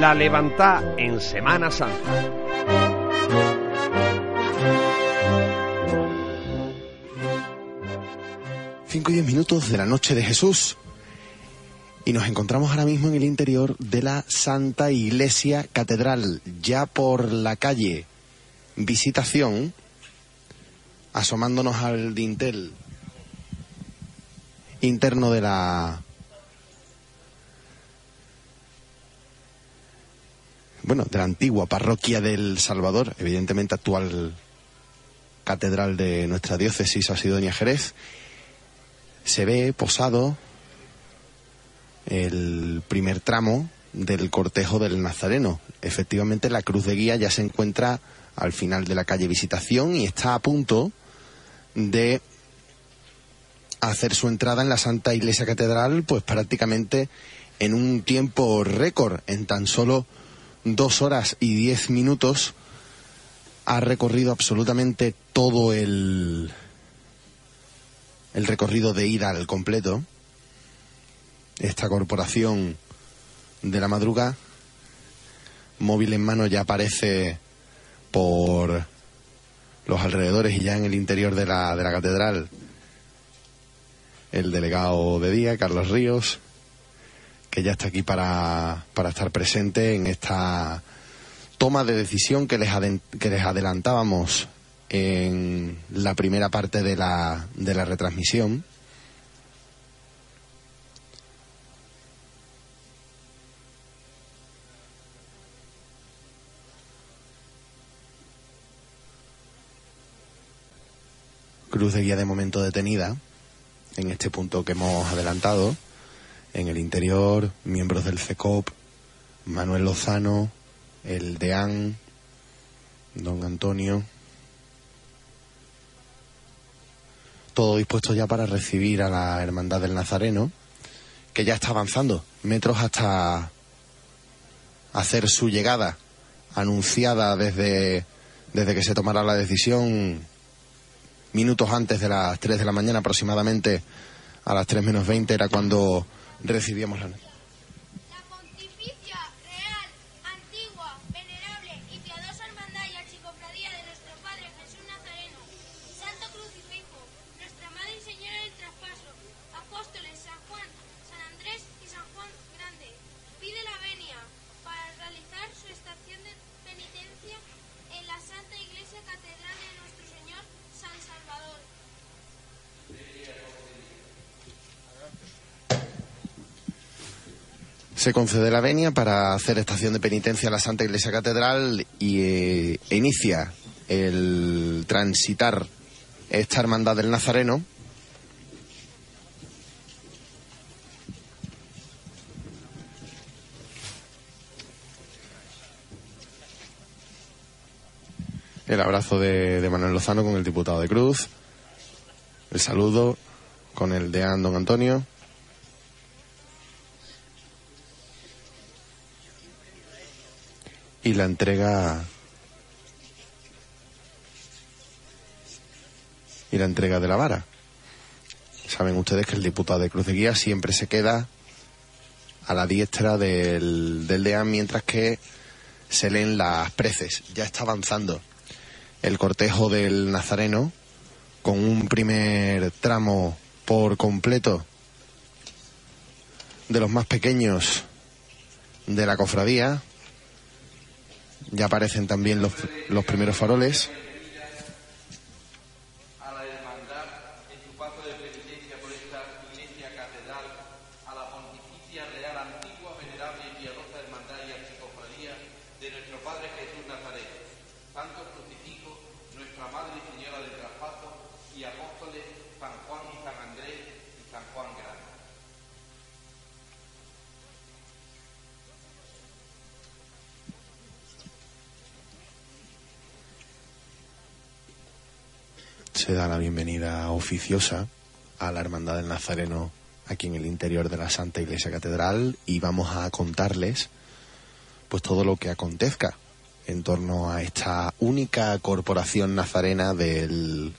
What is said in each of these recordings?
La levantá en Semana Santa. Cinco y diez minutos de la noche de Jesús. Y nos encontramos ahora mismo en el interior de la Santa Iglesia Catedral, ya por la calle Visitación, asomándonos al dintel interno de la bueno, de la antigua parroquia del Salvador, evidentemente actual catedral de nuestra diócesis Asidonia Jerez, se ve posado el primer tramo del cortejo del Nazareno. Efectivamente, la cruz de guía ya se encuentra al final de la calle Visitación y está a punto de hacer su entrada en la Santa Iglesia Catedral, pues prácticamente en un tiempo récord, en tan solo dos horas y diez minutos, ha recorrido absolutamente todo el, el recorrido de ida al completo. Esta corporación de la madruga, móvil en mano, ya aparece por los alrededores y ya en el interior de la, de la catedral el delegado de día, Carlos Ríos, que ya está aquí para, para estar presente en esta toma de decisión que les, que les adelantábamos en la primera parte de la, de la retransmisión. Cruz de guía de momento detenida en este punto que hemos adelantado. En el interior, miembros del CECOP, Manuel Lozano, el DEAN, don Antonio. Todo dispuesto ya para recibir a la Hermandad del Nazareno, que ya está avanzando metros hasta hacer su llegada, anunciada desde, desde que se tomara la decisión minutos antes de las 3 de la mañana aproximadamente, a las 3 menos 20 era cuando recibíamos la noticia. Se concede la venia para hacer estación de penitencia a la Santa Iglesia Catedral y eh, inicia el transitar esta hermandad del Nazareno. El abrazo de, Manuel Lozano con el diputado de Cruz. El saludo con el de Don Antonio. Y la entrega y la entrega de la vara. Saben ustedes que el diputado de Cruz de Guía siempre se queda a la diestra del, del DEAN mientras que se leen las preces. Ya está avanzando el cortejo del Nazareno con un primer tramo por completo de los más pequeños de la cofradía, ya aparecen también los, los primeros faroles. Se da la bienvenida oficiosa a la Hermandad del Nazareno aquí en el interior de la Santa Iglesia Catedral y vamos a contarles pues todo lo que acontezca en torno a esta única corporación nazarena del,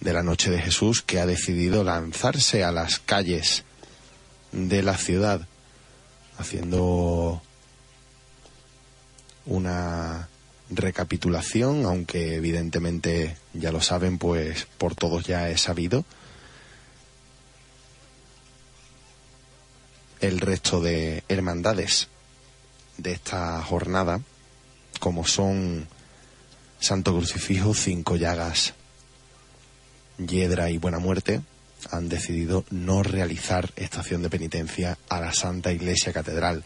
de la Noche de Jesús que ha decidido lanzarse a las calles de la ciudad haciendo una recapitulación, aunque evidentemente ya lo saben, pues por todos ya es sabido. El resto de hermandades de esta jornada, como son Santo Crucifijo, Cinco Llagas, Hiedra y Buena Muerte, han decidido no realizar estación de penitencia a la Santa Iglesia Catedral.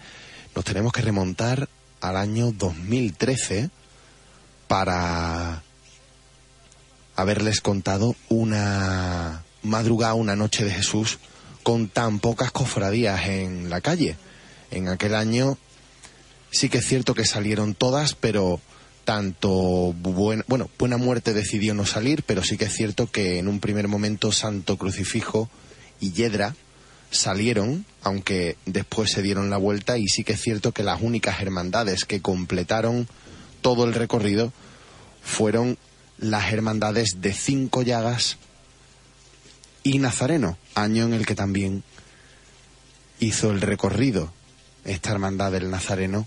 Nos tenemos que remontar al año 2013 para haberles contado una madrugada, una noche de Jesús con tan pocas cofradías en la calle. En aquel año sí que es cierto que salieron todas, pero tanto buena, bueno, Buena Muerte decidió no salir, pero sí que es cierto que en un primer momento Santo Crucifijo y Yedra salieron, aunque después se dieron la vuelta y sí que es cierto que las únicas hermandades que completaron todo el recorrido fueron las hermandades de Cinco Llagas y Nazareno, año en el que también hizo el recorrido esta hermandad del Nazareno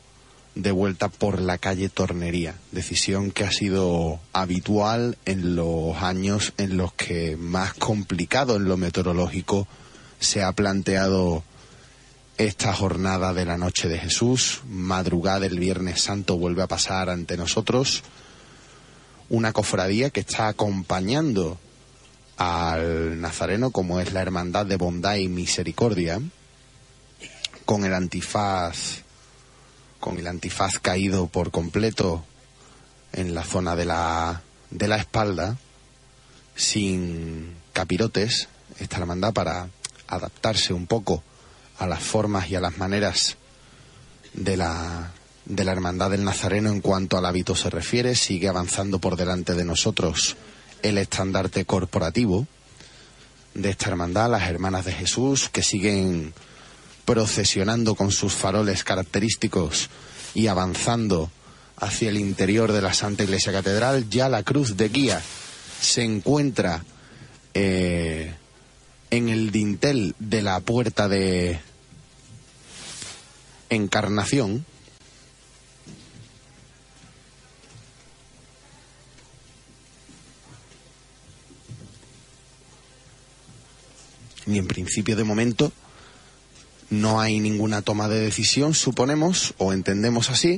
de vuelta por la calle Tornería, decisión que ha sido habitual en los años en los que más complicado en lo meteorológico se ha planteado esta jornada de la noche de Jesús, madrugada del Viernes Santo vuelve a pasar ante nosotros, una cofradía que está acompañando al Nazareno como es la Hermandad de Bondad y Misericordia, con el antifaz con el antifaz caído por completo en la zona de la, de la espalda, sin capirotes, esta hermandad para adaptarse un poco a las formas y a las maneras de la, de la hermandad del Nazareno en cuanto al hábito se refiere, sigue avanzando por delante de nosotros el estandarte corporativo de esta hermandad, las hermanas de Jesús, que siguen procesionando con sus faroles característicos y avanzando hacia el interior de la Santa Iglesia Catedral, ya la cruz de guía se encuentra eh, en el dintel de la puerta de Encarnación. Y en principio de momento no hay ninguna toma de decisión, suponemos, o entendemos así.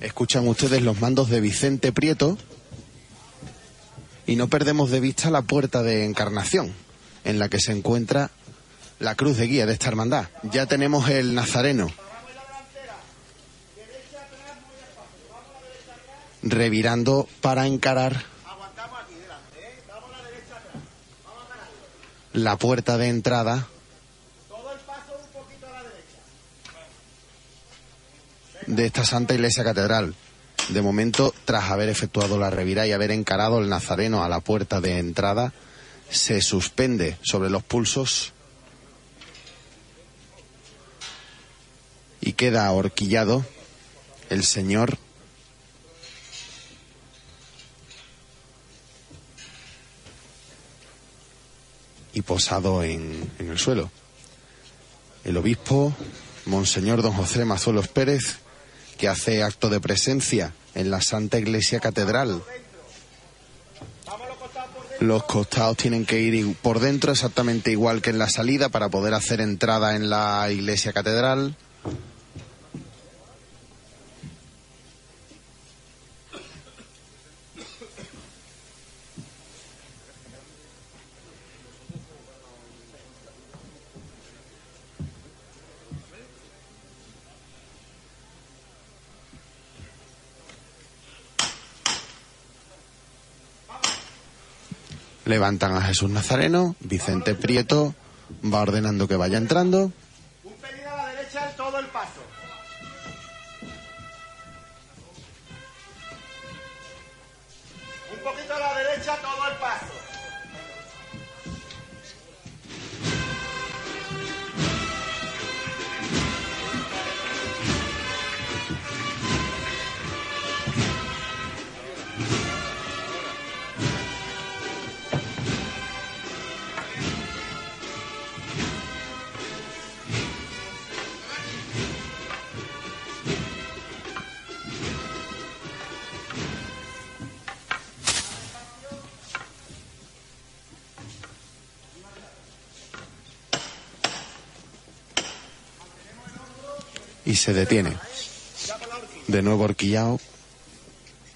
Escuchan ustedes los mandos de Vicente Prieto y no perdemos de vista la puerta de encarnación en la que se encuentra la cruz de guía de esta hermandad. Ya tenemos el Nazareno revirando para encarar la puerta de entrada de esta Santa Iglesia Catedral. De momento, tras haber efectuado la revira y haber encarado el Nazareno a la puerta de entrada, se suspende sobre los pulsos y queda ahorquillado el Señor y posado en, en el suelo. El obispo, Monseñor Don José Mazuelos Pérez, que hace acto de presencia en la Santa Iglesia Catedral. Los costados tienen que ir por dentro exactamente igual que en la salida para poder hacer entrada en la Iglesia Catedral. Levantan a Jesús Nazareno, Vicente Prieto va ordenando que vaya entrando. Se detiene. De nuevo horquillado,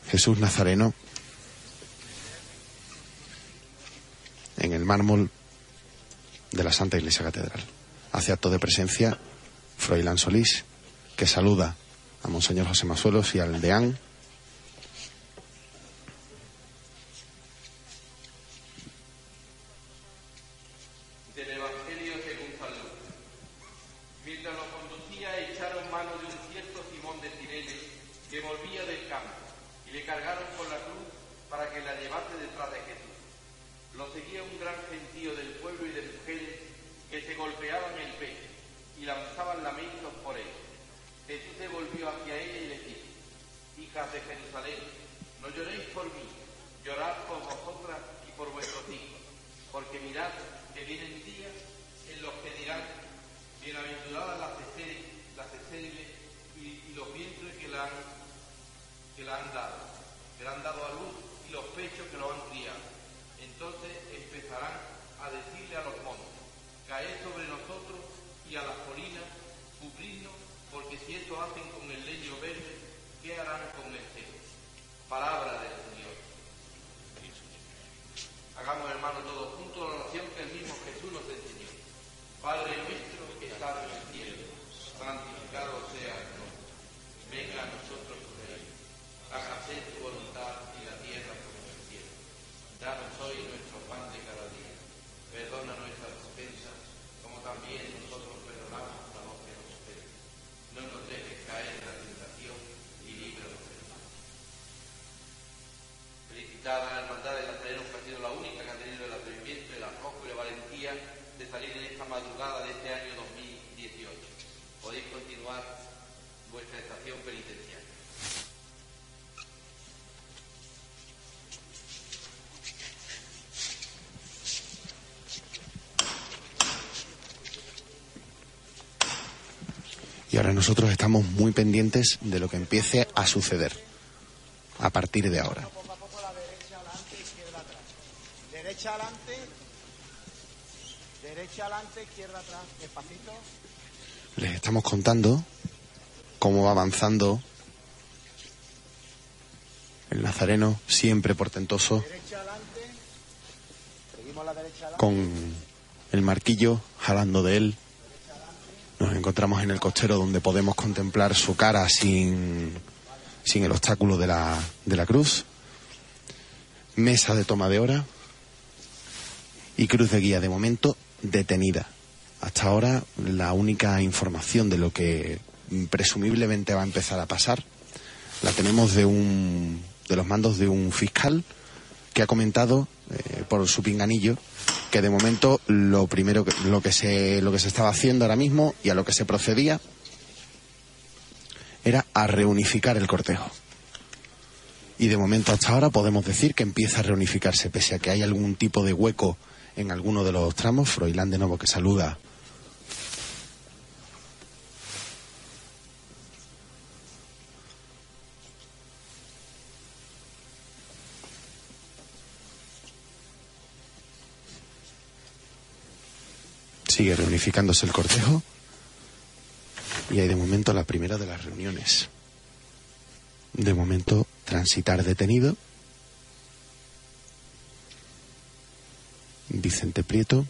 Jesús Nazareno en el mármol de la Santa Iglesia Catedral. Hace acto de presencia Froilán Solís, que saluda a Monseñor José Masuelos y al deán y a las colinas, cubridnos, porque si esto hacen con el leño verde, ¿qué harán con el seco? Palabra del Señor. Hagamos, hermanos, todos juntos la oración que el mismo Jesús nos enseñó. Padre nuestro que estás en el cielo, santificado sea tu nombre. Venga a nosotros tu reino. Hágase tu voluntad en la tierra como en el cielo. Danos hoy nuestro pan de cada día. Perdona nuestras ofensas, como también nosotros perdonamos a los que nos ofenden. No nos dejes caer en la tentación y líbranos del mal. La hermandad de Nazareno, que ha sido la única que ha tenido el atrevimiento, el arrojo y la valentía de salir en esta madrugada de este año 2018. Podéis continuar vuestra estación penitenciaria. y ahora nosotros estamos muy pendientes de lo que empiece a suceder a partir de ahora. Poco a poco la derecha adelante, izquierda atrás. Derecha adelante, derecha adelante, izquierda atrás. Despacito. Les estamos contando cómo va avanzando el Nazareno, siempre portentoso, Derecha adelante. Seguimos la derecha adelante. con el marquillo jalando de él. Nos encontramos en el costero donde podemos contemplar su cara sin, sin el obstáculo de la, de la cruz. Mesa de toma de hora y cruz de guía de momento detenida. Hasta ahora la única información de lo que presumiblemente va a empezar a pasar la tenemos de un de los mandos de un fiscal que ha comentado eh, por su pinganillo que de momento lo primero que, lo que se lo que se estaba haciendo ahora mismo y a lo que se procedía era a reunificar el cortejo. Y de momento hasta ahora podemos decir que empieza a reunificarse, pese a que hay algún tipo de hueco en alguno de los tramos. Froilán de nuevo que saluda. Sigue reunificándose el cortejo. Y hay de momento la primera de las reuniones. De momento, transitar detenido. Vicente Prieto,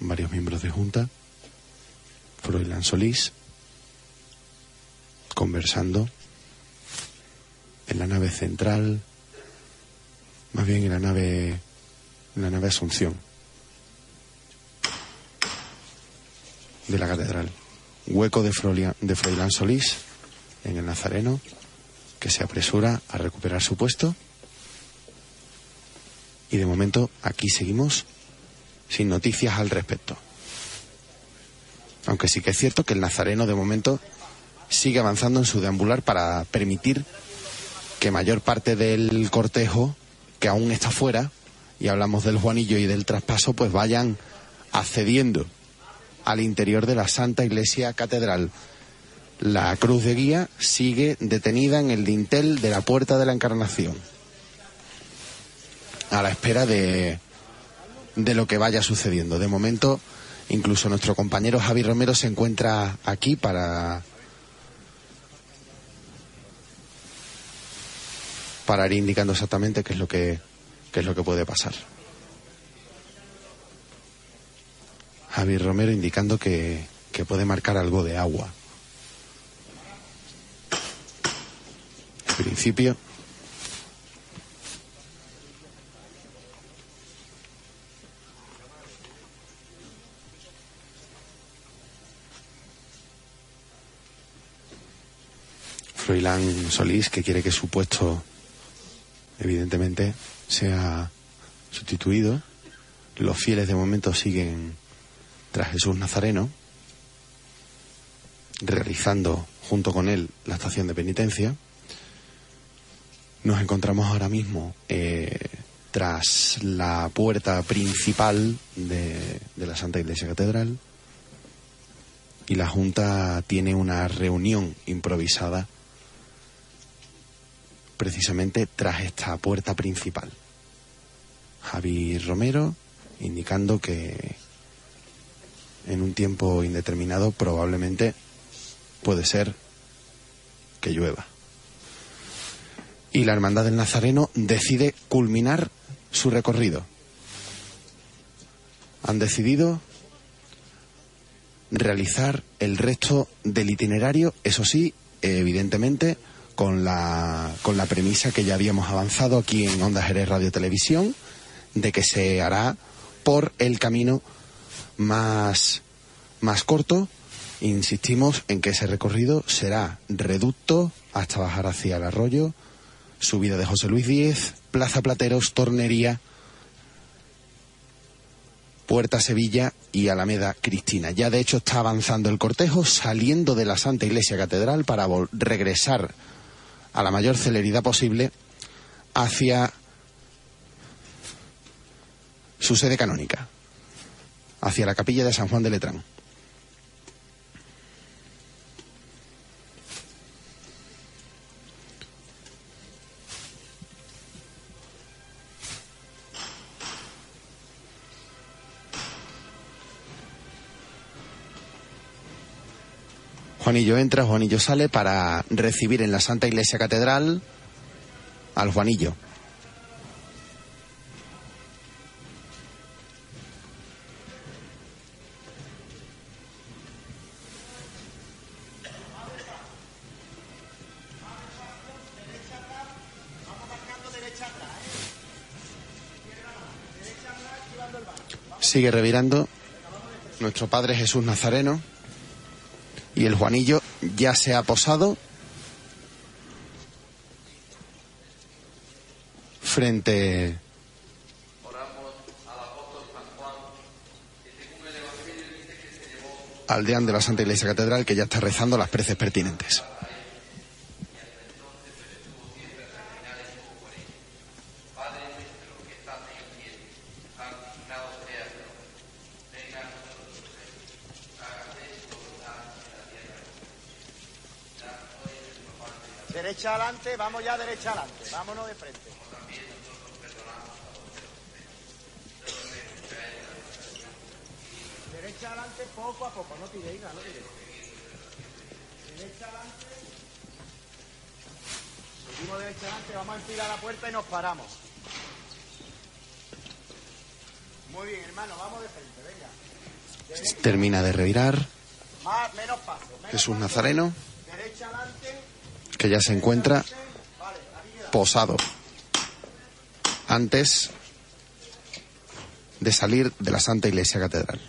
varios miembros de Junta, Froilán Solís, conversando en la nave central, más bien en la nave, la nave Asunción de la catedral. Hueco de, de Froilán Solís en el Nazareno, que se apresura a recuperar su puesto. Y de momento aquí seguimos sin noticias al respecto. Aunque sí que es cierto que el Nazareno de momento sigue avanzando en su deambular para permitir que mayor parte del cortejo que aún está fuera, y hablamos del Juanillo y del traspaso, pues vayan accediendo al interior de la Santa Iglesia Catedral. La cruz de guía sigue detenida en el dintel de la Puerta de la Encarnación, a la espera de, de lo que vaya sucediendo. De momento, incluso nuestro compañero Javi Romero se encuentra aquí para para ir indicando exactamente qué es lo que qué es lo que puede pasar. Javi Romero indicando que, que puede marcar algo de agua. En principio. Froilán Solís, que quiere que su puesto, evidentemente, sea sustituido. Los fieles de momento siguen tras Jesús Nazareno, realizando junto con él la estación de penitencia. Nos encontramos ahora mismo eh, tras la puerta principal de, de la Santa Iglesia Catedral y la Junta tiene una reunión improvisada precisamente tras esta puerta principal. Javi Romero indicando que en un tiempo indeterminado probablemente puede ser que llueva. Y la Hermandad del Nazareno decide culminar su recorrido. Han decidido realizar el resto del itinerario, eso sí, evidentemente, con la, con la premisa que ya habíamos avanzado aquí en Onda Jerez Radio Televisión, de que se hará por el camino más, más corto. Insistimos en que ese recorrido será reducto hasta bajar hacia el arroyo, subida de José Luis Díez, Plaza Plateros, Tornería, Puerta Sevilla y Alameda Cristina. Ya de hecho está avanzando el cortejo saliendo de la Santa Iglesia Catedral para regresar a la mayor celeridad posible hacia su sede canónica, hacia la capilla de San Juan de Letrán. Juanillo entra, Juanillo sale para recibir en la Santa Iglesia Catedral al Juanillo. Sigue revirando nuestro Padre Jesús Nazareno y el Juanillo ya se ha posado frente al deán de la Santa Iglesia Catedral que ya está rezando las preces pertinentes. Adelante, vamos ya derecha adelante, vámonos de frente. Derecha adelante poco a poco, no tiréis, no tiréis. Derecha adelante. Seguimos derecha adelante, vamos a enfilar la puerta y nos paramos. Muy bien, hermano, vamos de frente, venga. Derecha, Termina de revirar más, menos paso. Menos Jesús paso. Nazareno, Derecha adelante. Que ya se encuentra posado antes de salir de la Santa Iglesia Catedral.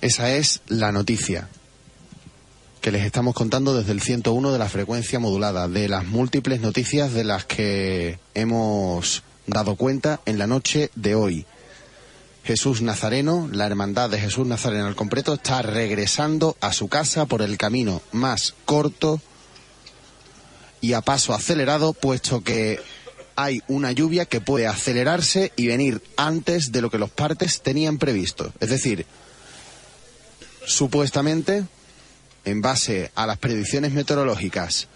Esa es la noticia que les estamos contando desde el 101 de la frecuencia modulada, de las múltiples noticias de las que hemos dado cuenta en la noche de hoy. Jesús Nazareno, la hermandad de Jesús Nazareno al completo, está regresando a su casa por el camino más corto y a paso acelerado, puesto que hay una lluvia que puede acelerarse y venir antes de lo que los partes tenían previsto. Es decir, supuestamente, en base a las predicciones meteorológicas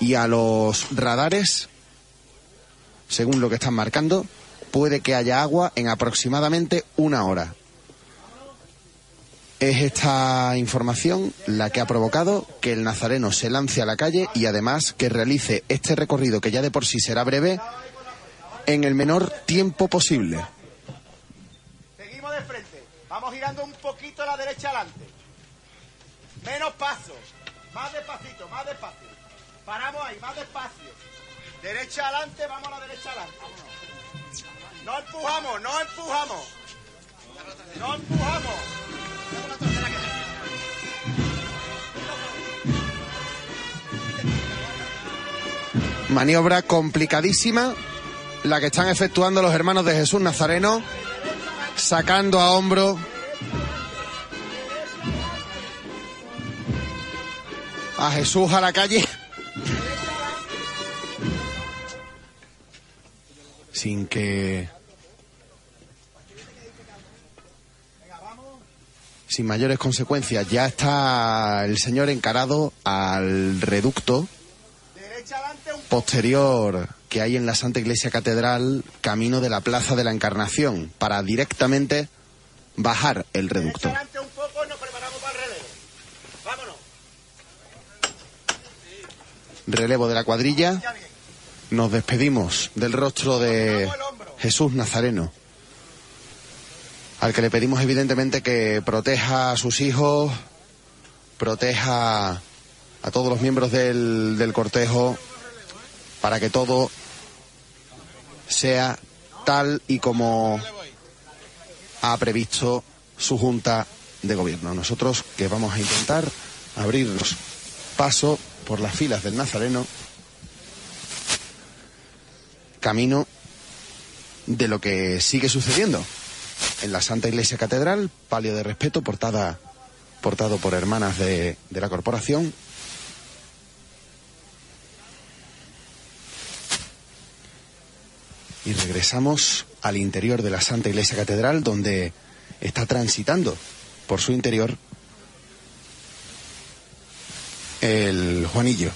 y a los radares, según lo que están marcando, puede que haya agua en aproximadamente una hora. es esta información la que ha provocado que el nazareno se lance a la calle y además que realice este recorrido que ya de por sí será breve en el menor tiempo posible. Seguimos de frente. Vamos girando un poquito a la derecha adelante. Menos paso. Más despacito, más despacio. Paramos ahí, más despacio. Derecha adelante, vamos a la derecha adelante. No empujamos, no empujamos. No empujamos. Maniobra complicadísima la que están efectuando los hermanos de Jesús Nazareno, sacando a hombro a Jesús a la calle. Sin que... Sin mayores consecuencias, ya está el señor encarado al reducto posterior que hay en la Santa Iglesia Catedral, camino de la Plaza de la Encarnación, para directamente bajar el reducto. Relevo. De la cuadrilla. Nos despedimos del rostro de Jesús Nazareno, al que le pedimos evidentemente que proteja a sus hijos, proteja a todos los miembros del, del cortejo, para que todo sea tal y como ha previsto su Junta de Gobierno. Nosotros que vamos a intentar abrirnos paso por las filas del Nazareno, camino de lo que sigue sucediendo en la Santa Iglesia Catedral, palio de respeto portada, portado por hermanas de, de la corporación. Y regresamos al interior de la Santa Iglesia Catedral, donde está transitando por su interior el Juanillo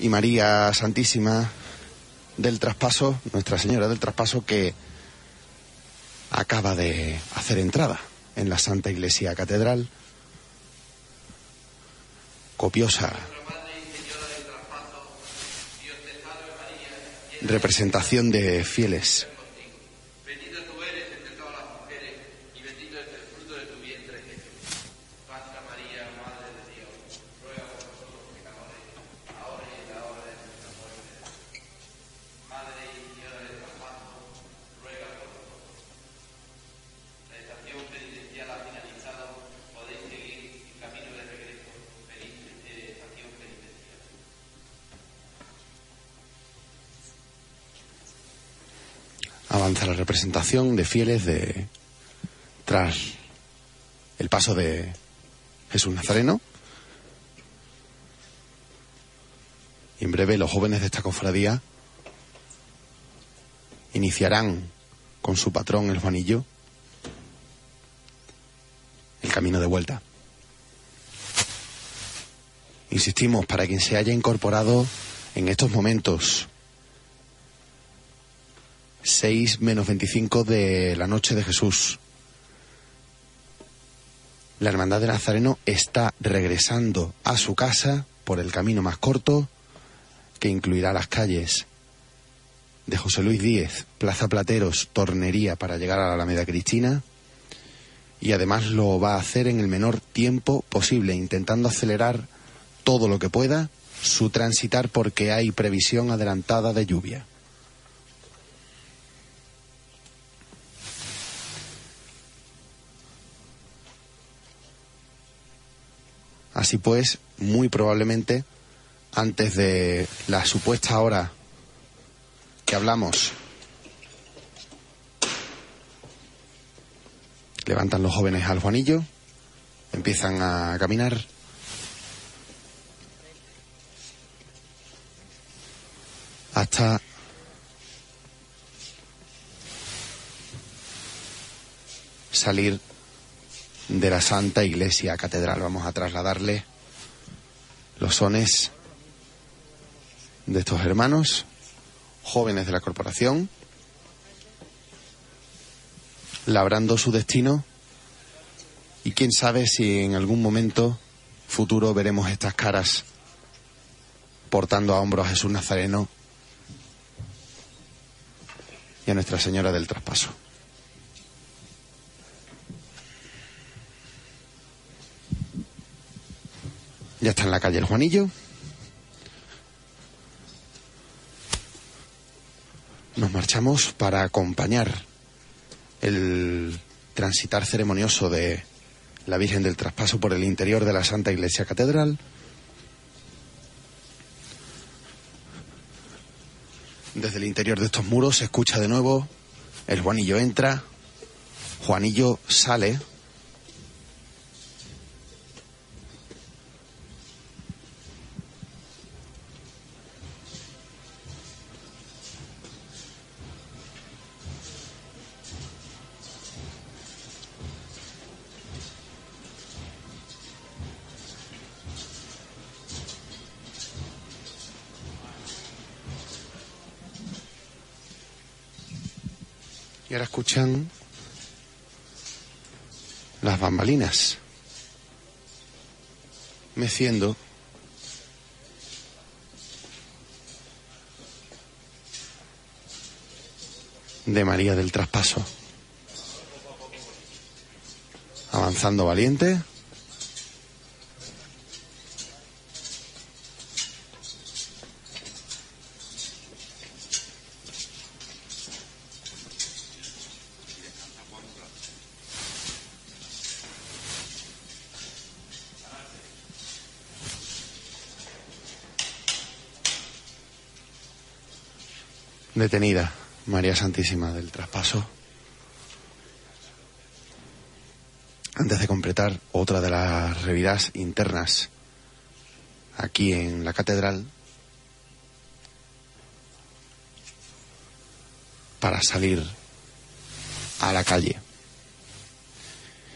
y María Santísima del Traspaso, Nuestra Señora del Traspaso, que acaba de hacer entrada en la Santa Iglesia Catedral. Copiosa representación de fieles. Representación de fieles de tras el paso de Jesús Nazareno. Y en breve los jóvenes de esta cofradía iniciarán con su patrón el Juanillo el camino de vuelta. Insistimos, para quien se haya incorporado en estos momentos 6 menos 25 de la noche de Jesús. La Hermandad de Nazareno está regresando a su casa por el camino más corto que incluirá las calles de José Luis Díez, Plaza Plateros, Tornería para llegar a la Alameda Cristina y además lo va a hacer en el menor tiempo posible, intentando acelerar todo lo que pueda su transitar porque hay previsión adelantada de lluvia. Así pues, muy probablemente, antes de la supuesta hora que hablamos, levantan los jóvenes al Juanillo, empiezan a caminar. Hasta salir de la Santa Iglesia Catedral. Vamos a trasladarle los sones de estos hermanos, jóvenes de la corporación, labrando su destino Y quién sabe si en algún momento futuro veremos estas caras portando a hombros a Jesús Nazareno y a Nuestra Señora del Traspaso. Ya está en la calle el Juanillo. Nos marchamos para acompañar el transitar ceremonioso de la Virgen del Traspaso por el interior de la Santa Iglesia Catedral. Desde el interior de estos muros se escucha de nuevo, el Juanillo entra, Juanillo sale. Y ahora escuchan las bambalinas meciendo de María del Traspaso. Avanzando valiente. María Santísima del Traspaso. Antes de completar otra de las revidas internas aquí en la catedral, para salir a la calle.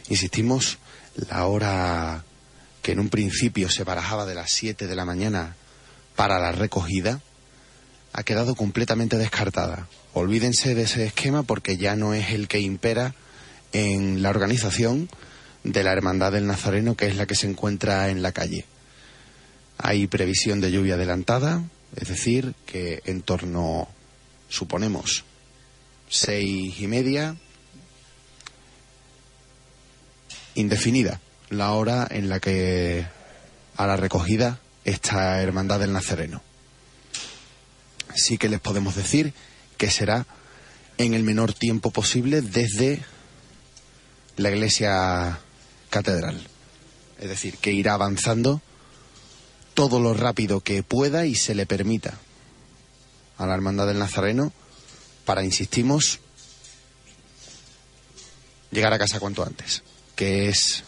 Insistimos, la hora que en un principio se barajaba de las 7 de la mañana para la recogida, ha quedado completamente descartada. Olvídense de ese esquema porque ya no es el que impera en la organización de la Hermandad del Nazareno, que es la que se encuentra en la calle. Hay previsión de lluvia adelantada, es decir, que en torno, suponemos, seis y media, indefinida, la hora en la que a la recogida esta Hermandad del Nazareno sí que les podemos decir que será en el menor tiempo posible desde la iglesia catedral. Es decir, que irá avanzando todo lo rápido que pueda y se le permita a la Hermandad del Nazareno para, insistimos, llegar a casa cuanto antes, que es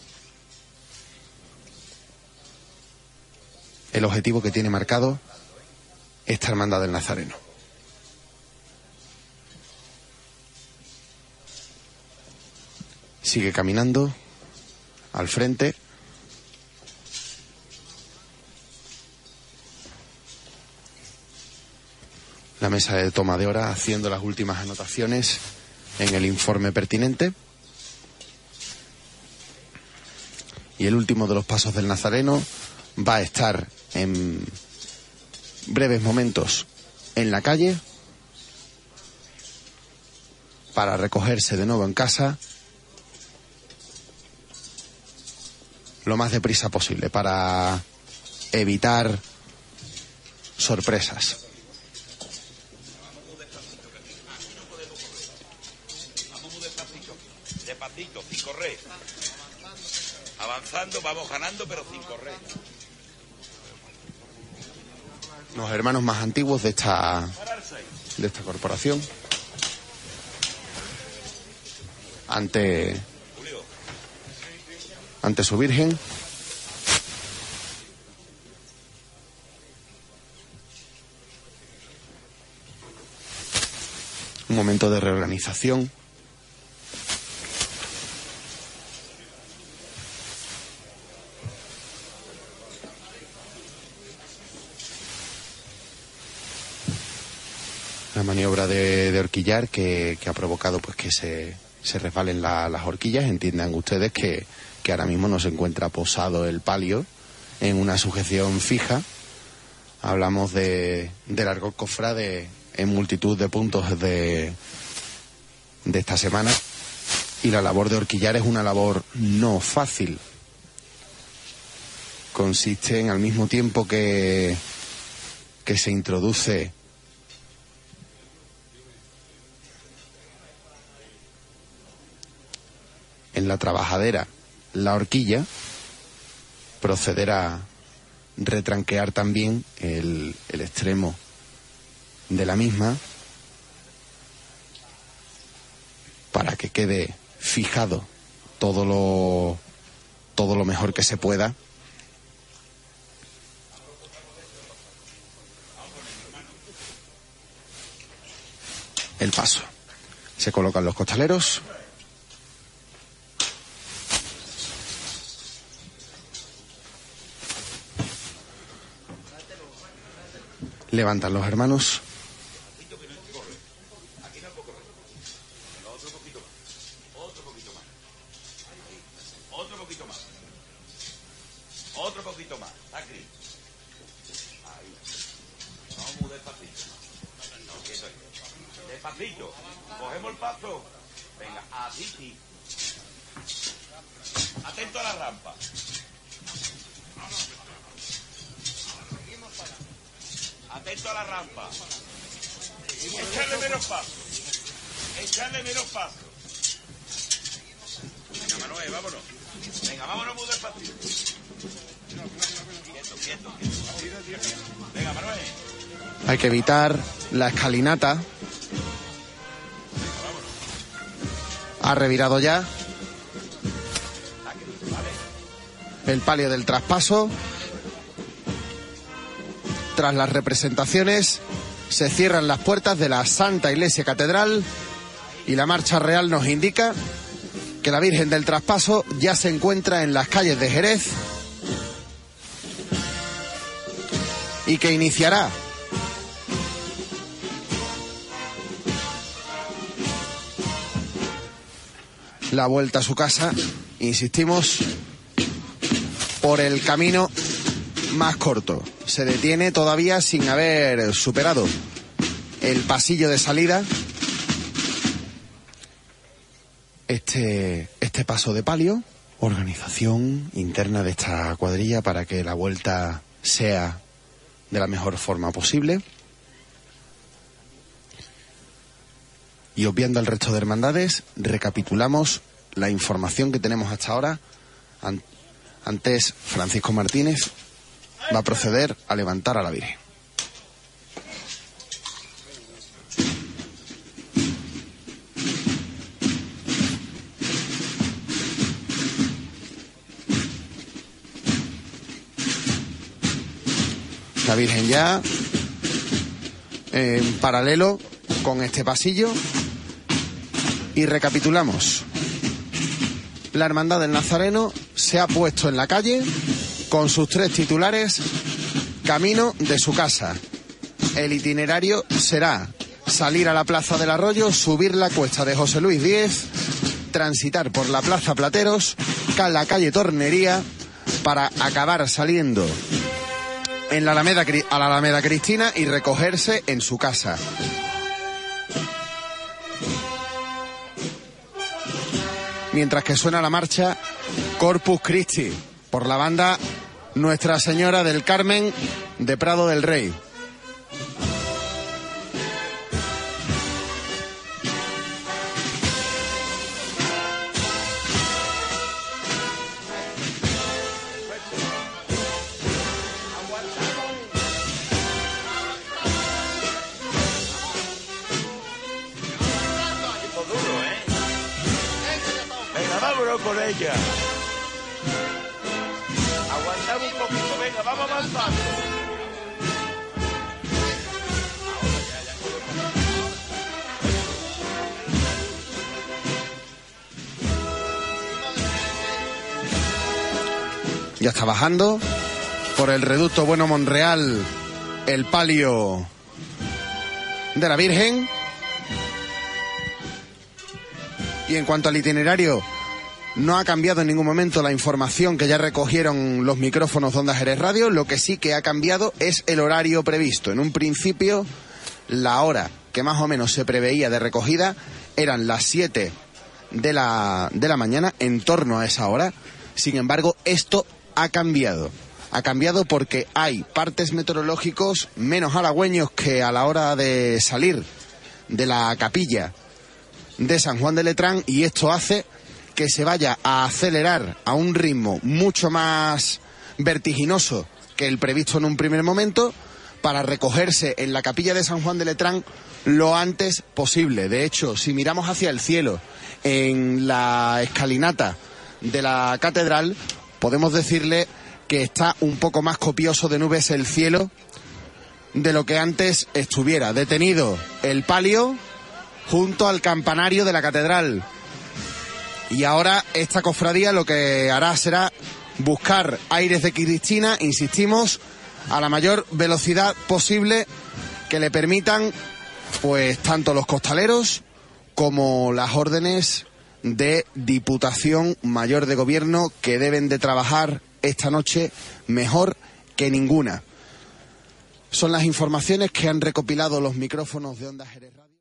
el objetivo que tiene marcado esta hermandad del Nazareno. Sigue caminando al frente. La mesa de toma de hora haciendo las últimas anotaciones en el informe pertinente. Y el último de los pasos del Nazareno va a estar en breves momentos en la calle para recogerse de nuevo en casa lo más deprisa posible para evitar sorpresas. Despacito, sin correr. Avanzando, vamos ganando, pero sin correr. Los hermanos más antiguos de esta de esta corporación. Ante ante su virgen. Un momento de reorganización de, horquillar que, ha provocado pues que se, resbalen la- las horquillas entiendan ustedes que, que ahora mismo no se encuentra posado el palio en una sujeción fija. Hablamos de, del argot cofrade en multitud de puntos de, de esta semana. Y la labor de horquillar es una labor no fácil. Consiste en al mismo tiempo que, que se introduce la trabajadera la horquilla, proceder a retranquear también el, el extremo de la misma para que quede fijado todo lo todo lo mejor que se pueda. El paso. Se colocan los costaleros levantan los hermanos hay que evitar la escalinata. Ha revirado ya. El palio del traspaso. Tras las representaciones se cierran las puertas de la Santa Iglesia Catedral y la marcha real nos indica que la Virgen del Traspaso ya se encuentra en las calles de Jerez y que iniciará la vuelta a su casa, insistimos, por el camino más corto. Se detiene todavía sin haber superado el pasillo de salida. Este, este paso de palio, organización interna de esta cuadrilla para que la vuelta sea de la mejor forma posible. Y obviando el resto de hermandades, recapitulamos la información que tenemos hasta ahora. An- Antes, Francisco Martínez va a proceder a levantar a la Virgen. Virgen ya en paralelo con este pasillo y recapitulamos. La Hermandad del Nazareno se ha puesto en la calle con sus tres titulares camino de su casa. El itinerario será salir a la Plaza del Arroyo, subir la cuesta de José Luis Díez, transitar por la Plaza Plateros, la calle Tornería, para acabar saliendo en la Alameda, a la Alameda Cristina y recogerse en su casa. Mientras que suena la marcha Corpus Christi por la banda Nuestra Señora del Carmen de Prado del Rey. Está bajando por el reducto Bueno Monreal el palio de la Virgen. Y en cuanto al itinerario, No ha cambiado en ningún momento la información que ya recogieron los micrófonos de Onda Jerez Radio. Lo que sí que ha cambiado es el horario previsto. En un principio, la hora que más o menos se preveía de recogida eran las 7 de la, de la mañana, en torno a esa hora. Sin embargo, esto ha cambiado. Ha cambiado porque hay partes meteorológicos menos halagüeños que a la hora de salir de la capilla de San Juan de Letrán y esto hace que se vaya a acelerar a un ritmo mucho más vertiginoso que el previsto en un primer momento para recogerse en la capilla de San Juan de Letrán lo antes posible. De hecho, si miramos hacia el cielo en la escalinata de la catedral, podemos decirle que está un poco más copioso de nubes el cielo de lo que antes estuviera. Detenido el palio junto al campanario de la catedral. Y ahora esta cofradía lo que hará será buscar aires de Cristina, insistimos, a la mayor velocidad posible que le permitan, pues, tanto los costaleros como las órdenes de Diputación Mayor de Gobierno que deben de trabajar esta noche mejor que ninguna. Son las informaciones que han recopilado los micrófonos de Onda.